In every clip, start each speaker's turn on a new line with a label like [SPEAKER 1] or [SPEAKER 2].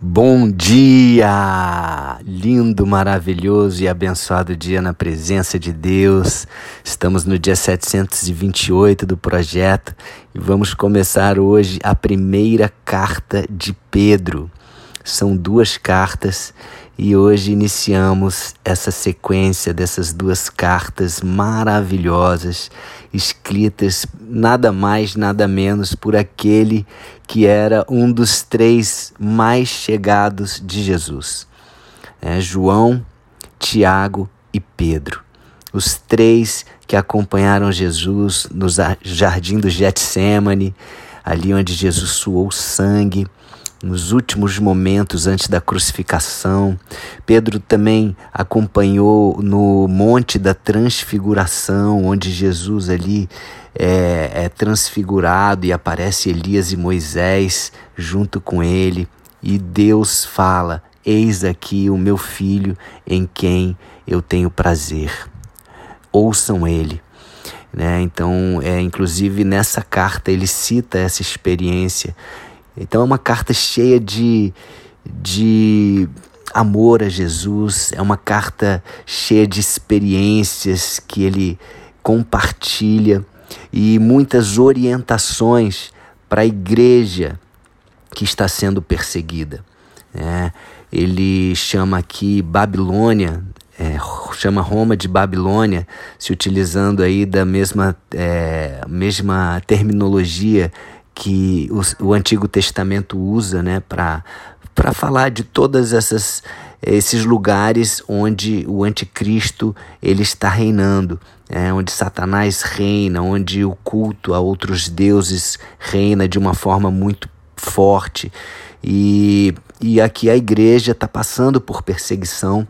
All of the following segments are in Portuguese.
[SPEAKER 1] Bom dia! Lindo, maravilhoso e abençoado dia na presença de Deus. Estamos no dia 728 do projeto e vamos começar hoje a primeira carta de Pedro. São duas cartas e hoje iniciamos essa sequência dessas duas cartas maravilhosas, escritas nada mais, nada menos por aquele que era um dos três mais chegados de Jesus: é, João, Tiago e Pedro. Os três que acompanharam Jesus no jardim do Getsemane, ali onde Jesus suou sangue nos últimos momentos antes da crucificação. Pedro também acompanhou no Monte da Transfiguração, onde Jesus ali é, é transfigurado e aparece Elias e Moisés junto com ele. E Deus fala: Eis aqui o meu filho em quem eu tenho prazer. Ouçam ele. Né? Então, é, inclusive nessa carta ele cita essa experiência então é uma carta cheia de, de amor a Jesus, é uma carta cheia de experiências que ele compartilha e muitas orientações para a igreja que está sendo perseguida. É, ele chama aqui Babilônia, é, chama Roma de Babilônia, se utilizando aí da mesma, é, mesma terminologia que o, o Antigo Testamento usa né, para falar de todas esses lugares onde o anticristo ele está reinando, é, onde Satanás reina, onde o culto a outros deuses reina de uma forma muito forte. E, e aqui a igreja está passando por perseguição.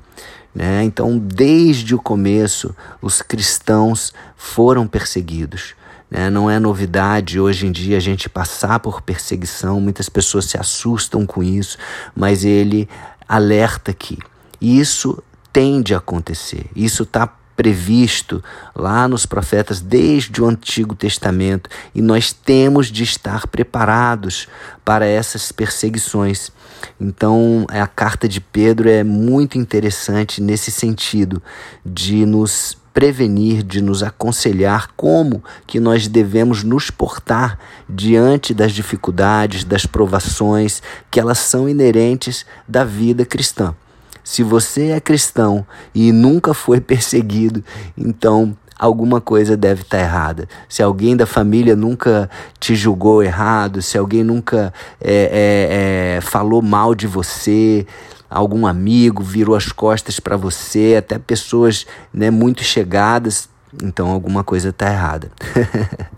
[SPEAKER 1] Né? Então, desde o começo, os cristãos foram perseguidos. Né? Não é novidade hoje em dia a gente passar por perseguição, muitas pessoas se assustam com isso, mas ele alerta que isso tende a acontecer, isso está previsto lá nos profetas desde o Antigo Testamento e nós temos de estar preparados para essas perseguições. Então, a carta de Pedro é muito interessante nesse sentido de nos prevenir, de nos aconselhar como que nós devemos nos portar diante das dificuldades, das provações, que elas são inerentes da vida cristã. Se você é cristão e nunca foi perseguido, então alguma coisa deve estar errada. Se alguém da família nunca te julgou errado, se alguém nunca é, é, é, falou mal de você, algum amigo virou as costas para você, até pessoas né, muito chegadas, então alguma coisa está errada.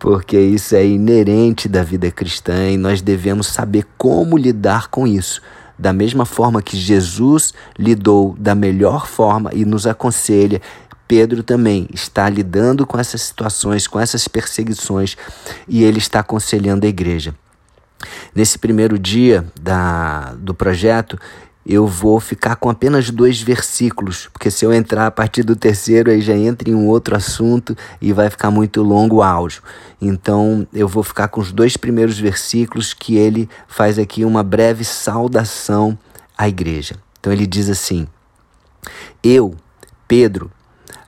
[SPEAKER 1] Porque isso é inerente da vida cristã e nós devemos saber como lidar com isso. Da mesma forma que Jesus lidou da melhor forma e nos aconselha, Pedro também está lidando com essas situações, com essas perseguições, e ele está aconselhando a igreja. Nesse primeiro dia da, do projeto, eu vou ficar com apenas dois versículos, porque se eu entrar a partir do terceiro, aí já entra em um outro assunto e vai ficar muito longo o áudio. Então eu vou ficar com os dois primeiros versículos que ele faz aqui uma breve saudação à igreja. Então ele diz assim: Eu, Pedro,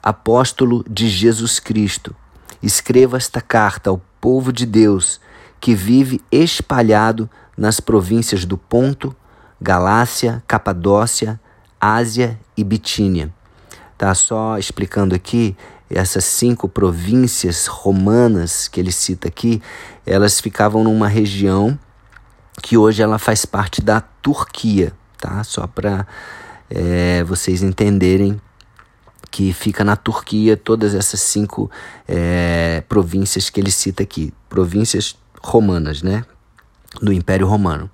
[SPEAKER 1] apóstolo de Jesus Cristo, escrevo esta carta ao povo de Deus que vive espalhado nas províncias do Ponto, Galácia, Capadócia, Ásia e Bitínia. Tá só explicando aqui, essas cinco províncias romanas que ele cita aqui, elas ficavam numa região que hoje ela faz parte da Turquia, tá? Só para é, vocês entenderem que fica na Turquia todas essas cinco é, províncias que ele cita aqui, províncias romanas, né? Do Império Romano.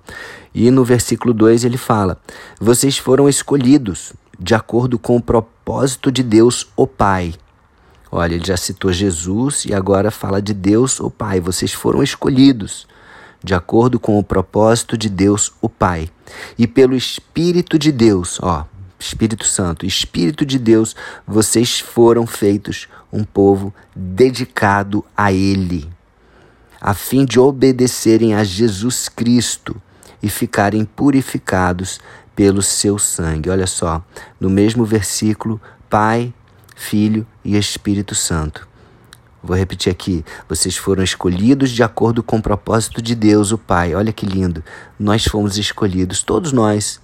[SPEAKER 1] E no versículo 2 ele fala: Vocês foram escolhidos de acordo com o propósito de Deus, o Pai. Olha, ele já citou Jesus e agora fala de Deus, o Pai. Vocês foram escolhidos de acordo com o propósito de Deus, o Pai. E pelo Espírito de Deus, ó, Espírito Santo, Espírito de Deus, vocês foram feitos um povo dedicado a Ele a fim de obedecerem a Jesus Cristo e ficarem purificados pelo seu sangue. Olha só, no mesmo versículo, Pai, Filho e Espírito Santo. Vou repetir aqui. Vocês foram escolhidos de acordo com o propósito de Deus, o Pai. Olha que lindo. Nós fomos escolhidos, todos nós.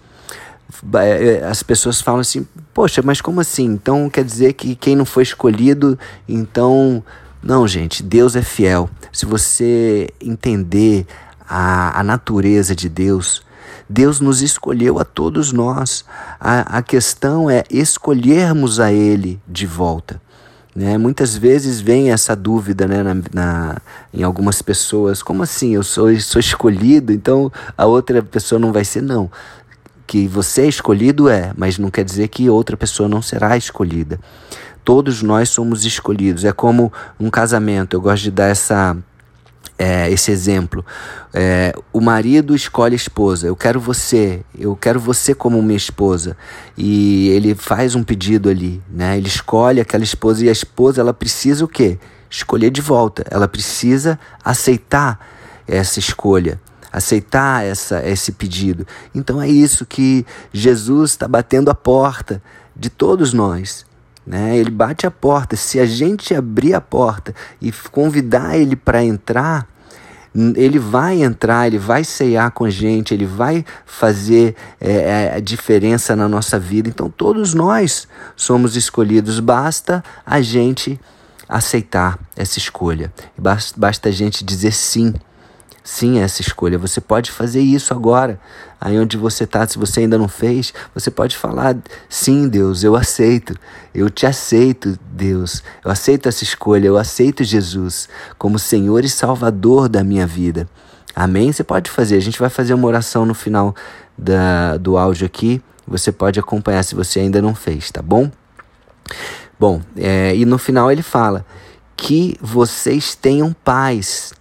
[SPEAKER 1] É, é, as pessoas falam assim: Poxa, mas como assim? Então quer dizer que quem não foi escolhido, então. Não, gente, Deus é fiel. Se você entender a, a natureza de Deus, Deus nos escolheu a todos nós. A, a questão é escolhermos a Ele de volta. Né? Muitas vezes vem essa dúvida né, na, na, em algumas pessoas: como assim? Eu sou, sou escolhido, então a outra pessoa não vai ser? Não. Que você é escolhido é, mas não quer dizer que outra pessoa não será escolhida. Todos nós somos escolhidos. É como um casamento. Eu gosto de dar essa é, esse exemplo. É, o marido escolhe a esposa. Eu quero você, eu quero você como minha esposa. E ele faz um pedido ali, né? Ele escolhe aquela esposa e a esposa ela precisa o quê? Escolher de volta. Ela precisa aceitar essa escolha aceitar essa, esse pedido. Então é isso que Jesus está batendo a porta de todos nós. Né? Ele bate a porta. Se a gente abrir a porta e convidar ele para entrar, ele vai entrar, ele vai ceiar com a gente, ele vai fazer é, é, a diferença na nossa vida. Então, todos nós somos escolhidos, basta a gente aceitar essa escolha, basta, basta a gente dizer sim sim essa escolha. Você pode fazer isso agora, aí onde você está. Se você ainda não fez, você pode falar: sim, Deus, eu aceito. Eu te aceito, Deus. Eu aceito essa escolha. Eu aceito Jesus como Senhor e Salvador da minha vida. Amém? Você pode fazer. A gente vai fazer uma oração no final da, do áudio aqui. Você pode acompanhar se você ainda não fez, tá bom? Bom, é, e no final ele fala que vocês tenham paz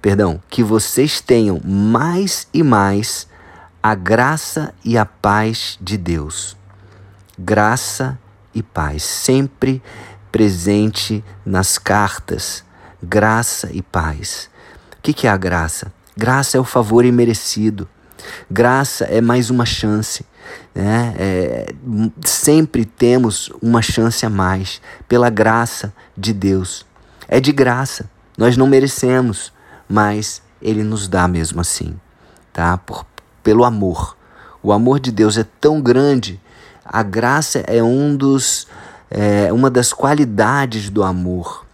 [SPEAKER 1] perdão, que vocês tenham mais e mais a graça e a paz de Deus. Graça e paz, sempre presente nas cartas. Graça e paz. O que é a graça? Graça é o favor imerecido. Graça é mais uma chance. Né? É, sempre temos uma chance a mais pela graça de Deus. É de graça. Nós não merecemos mas ele nos dá mesmo assim, tá? Por, pelo amor. O amor de Deus é tão grande, a graça é um dos é, uma das qualidades do amor.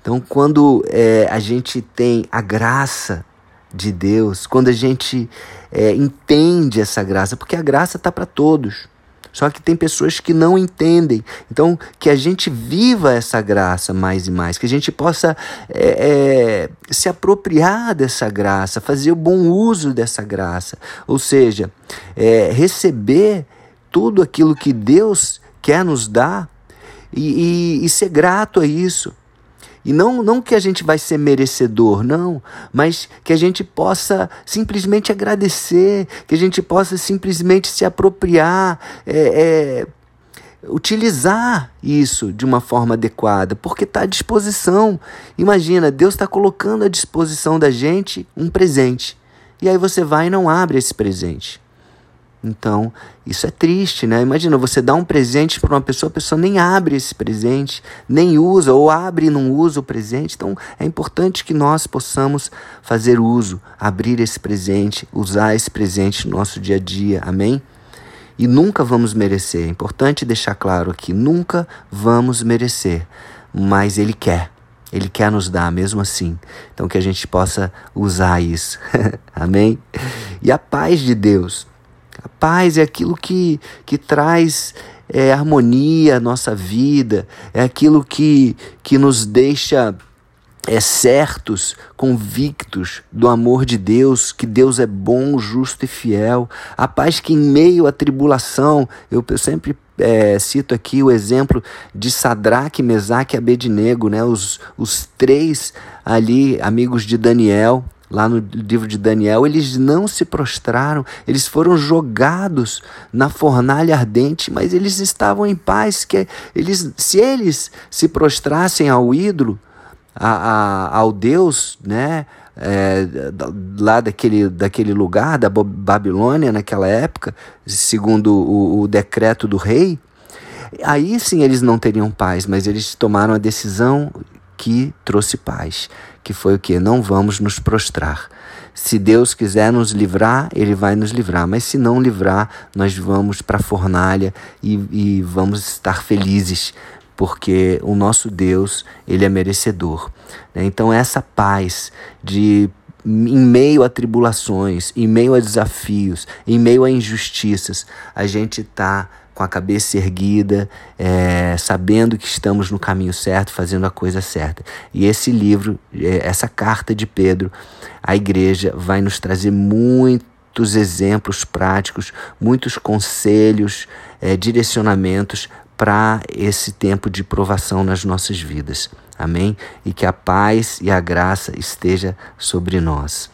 [SPEAKER 1] Então, quando é, a gente tem a graça de Deus, quando a gente é, entende essa graça, porque a graça está para todos. Só que tem pessoas que não entendem. Então, que a gente viva essa graça mais e mais, que a gente possa é, é, se apropriar dessa graça, fazer o bom uso dessa graça. Ou seja, é, receber tudo aquilo que Deus quer nos dar e, e, e ser grato a isso. E não, não que a gente vai ser merecedor, não, mas que a gente possa simplesmente agradecer, que a gente possa simplesmente se apropriar, é, é, utilizar isso de uma forma adequada, porque está à disposição. Imagina, Deus está colocando à disposição da gente um presente. E aí você vai e não abre esse presente. Então, isso é triste, né? Imagina você dar um presente para uma pessoa, a pessoa nem abre esse presente, nem usa, ou abre e não usa o presente. Então, é importante que nós possamos fazer uso, abrir esse presente, usar esse presente no nosso dia a dia. Amém? E nunca vamos merecer. É importante deixar claro aqui: nunca vamos merecer, mas Ele quer. Ele quer nos dar mesmo assim. Então, que a gente possa usar isso. Amém? E a paz de Deus a paz é aquilo que, que traz é, harmonia à nossa vida, é aquilo que, que nos deixa é, certos, convictos do amor de Deus, que Deus é bom, justo e fiel. A paz que em meio à tribulação, eu, eu sempre é, cito aqui o exemplo de Sadraque, Mesaque e Abednego, né? os, os três ali, amigos de Daniel, lá no livro de Daniel, eles não se prostraram, eles foram jogados na fornalha ardente, mas eles estavam em paz, que eles, se eles se prostrassem ao ídolo, a, a, ao Deus, né, é, lá daquele, daquele lugar, da Babilônia naquela época, segundo o, o decreto do rei, aí sim eles não teriam paz, mas eles tomaram a decisão que trouxe paz, que foi o que? Não vamos nos prostrar. Se Deus quiser nos livrar, Ele vai nos livrar. Mas se não livrar, nós vamos para a fornalha e, e vamos estar felizes, porque o nosso Deus, Ele é merecedor. Né? Então, essa paz de em meio a tribulações, em meio a desafios, em meio a injustiças, a gente está com a cabeça erguida, é, sabendo que estamos no caminho certo, fazendo a coisa certa. E esse livro, é, essa carta de Pedro à igreja, vai nos trazer muitos exemplos práticos, muitos conselhos, é, direcionamentos para esse tempo de provação nas nossas vidas. Amém? E que a paz e a graça esteja sobre nós.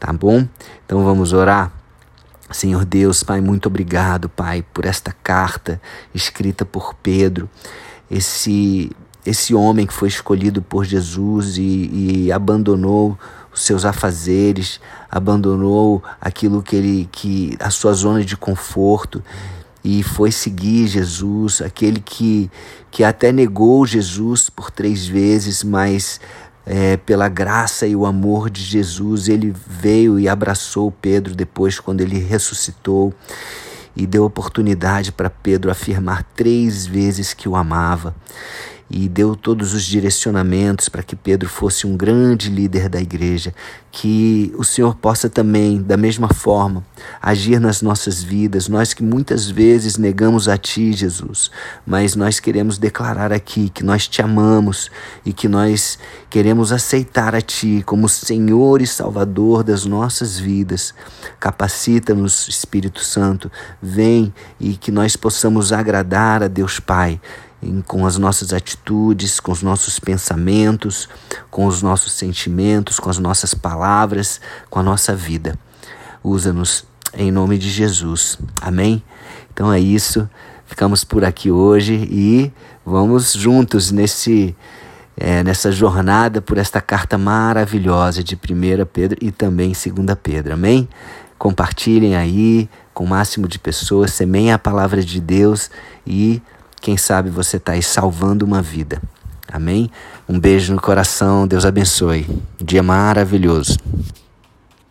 [SPEAKER 1] Tá bom? Então vamos orar. Senhor Deus, Pai, muito obrigado, Pai, por esta carta escrita por Pedro, esse, esse homem que foi escolhido por Jesus e, e abandonou os seus afazeres, abandonou aquilo que ele, que a sua zona de conforto e foi seguir Jesus, aquele que, que até negou Jesus por três vezes, mas é, pela graça e o amor de Jesus, ele veio e abraçou Pedro depois, quando ele ressuscitou, e deu oportunidade para Pedro afirmar três vezes que o amava e deu todos os direcionamentos para que Pedro fosse um grande líder da igreja. Que o Senhor possa também, da mesma forma, agir nas nossas vidas, nós que muitas vezes negamos a Ti, Jesus, mas nós queremos declarar aqui que nós te amamos e que nós queremos aceitar a Ti como Senhor e Salvador das nossas vidas. Capacita-nos, Espírito Santo, vem e que nós possamos agradar a Deus Pai com as nossas atitudes, com os nossos pensamentos, com os nossos sentimentos, com as nossas palavras, com a nossa vida. Usa-nos em nome de Jesus. Amém? Então é isso. Ficamos por aqui hoje e vamos juntos nesse é, nessa jornada por esta carta maravilhosa de 1 Pedro e também 2 Pedro. Amém? Compartilhem aí com o máximo de pessoas, semeiem a palavra de Deus e quem sabe você está aí salvando uma vida. Amém? Um beijo no coração, Deus abençoe. Um dia maravilhoso.